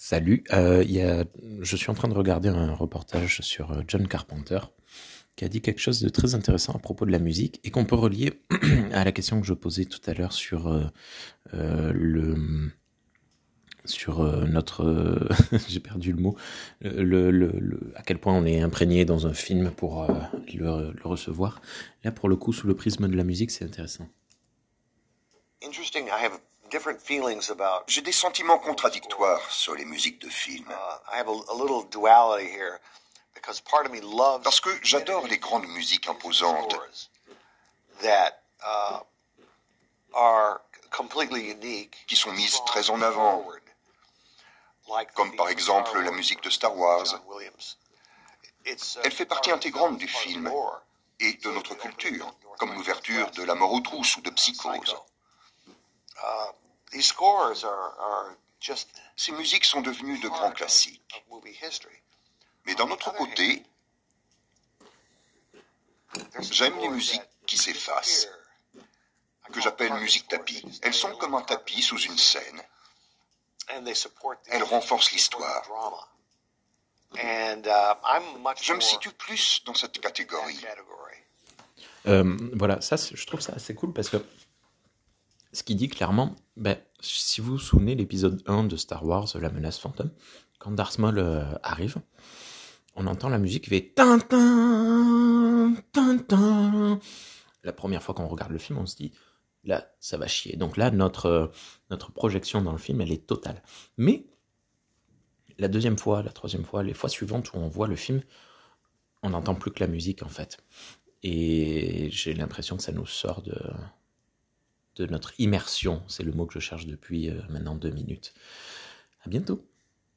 Salut, euh, je suis en train de regarder un reportage sur euh, John Carpenter qui a dit quelque chose de très intéressant à propos de la musique et qu'on peut relier à la question que je posais tout à l'heure sur euh, le sur notre j'ai perdu le mot à quel point on est imprégné dans un film pour le, recevoir. Là pour le coup sous le prisme de la musique c'est intéressant j'ai des sentiments contradictoires sur les musiques de films. Uh, Parce que j'adore les grandes musiques imposantes uh, qui sont mises très en avant, comme par exemple la musique de Star Wars. Elle fait partie intégrante du film et de notre culture, comme l'ouverture de La mort aux trousses ou de Psychose. Ces musiques sont devenues de grands classiques. Mais d'un autre côté, j'aime les musiques qui s'effacent, que j'appelle musique tapis. Elles sont comme un tapis sous une scène. Elles renforcent l'histoire. Uh, Je me situe plus dans cette catégorie. Euh, voilà, ça, je trouve ça assez cool parce que ce qui dit clairement, ben, si vous vous souvenez l'épisode 1 de Star Wars, La menace fantôme, quand Darth Maul euh, arrive, on entend la musique qui fait tintin, tintin. La première fois qu'on regarde le film, on se dit, là, ça va chier. Donc là, notre, euh, notre projection dans le film, elle est totale. Mais la deuxième fois, la troisième fois, les fois suivantes où on voit le film, on n'entend plus que la musique en fait. Et j'ai l'impression que ça nous sort de, de notre immersion. C'est le mot que je cherche depuis euh, maintenant deux minutes. À bientôt.